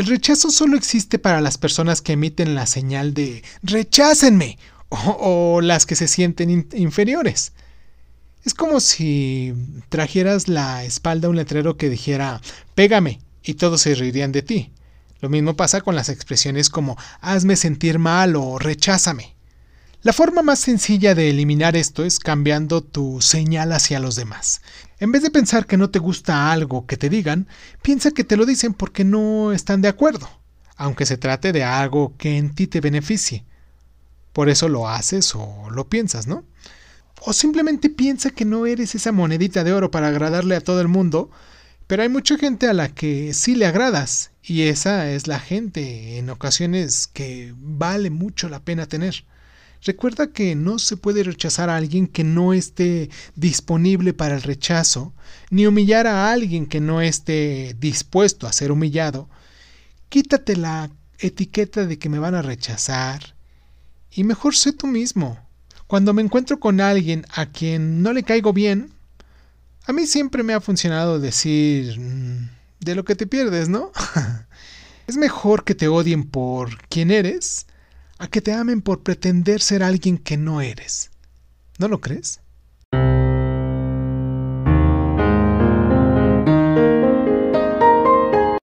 El rechazo solo existe para las personas que emiten la señal de rechácenme o, las que se sienten inferiores. Es como si trajeras la espalda un letrero que dijera pégame y todos se reirían de ti. Lo mismo pasa con las expresiones como hazme sentir mal o recházame. La forma más sencilla de eliminar esto es cambiando tu señal hacia los demás. En vez de pensar que no te gusta algo que te digan, piensa que te lo dicen porque no están de acuerdo, aunque se trate de algo que en ti te beneficie. Por eso lo haces o lo piensas, ¿no? O simplemente piensa que no eres esa monedita de oro para agradarle a todo el mundo, pero hay mucha gente a la que sí le agradas, y esa es la gente en ocasiones que vale mucho la pena tener. Recuerda que no se puede rechazar a alguien que no esté disponible para el rechazo, ni humillar a alguien que no esté dispuesto a ser humillado. Quítate la etiqueta de que me van a rechazar y mejor sé tú mismo. Cuando me encuentro con alguien a quien no le caigo bien, a mí siempre me ha funcionado decir mm, de lo que te pierdes, ¿no? es mejor que te odien por quien eres a que te amen por pretender ser alguien que no eres. ¿No lo crees?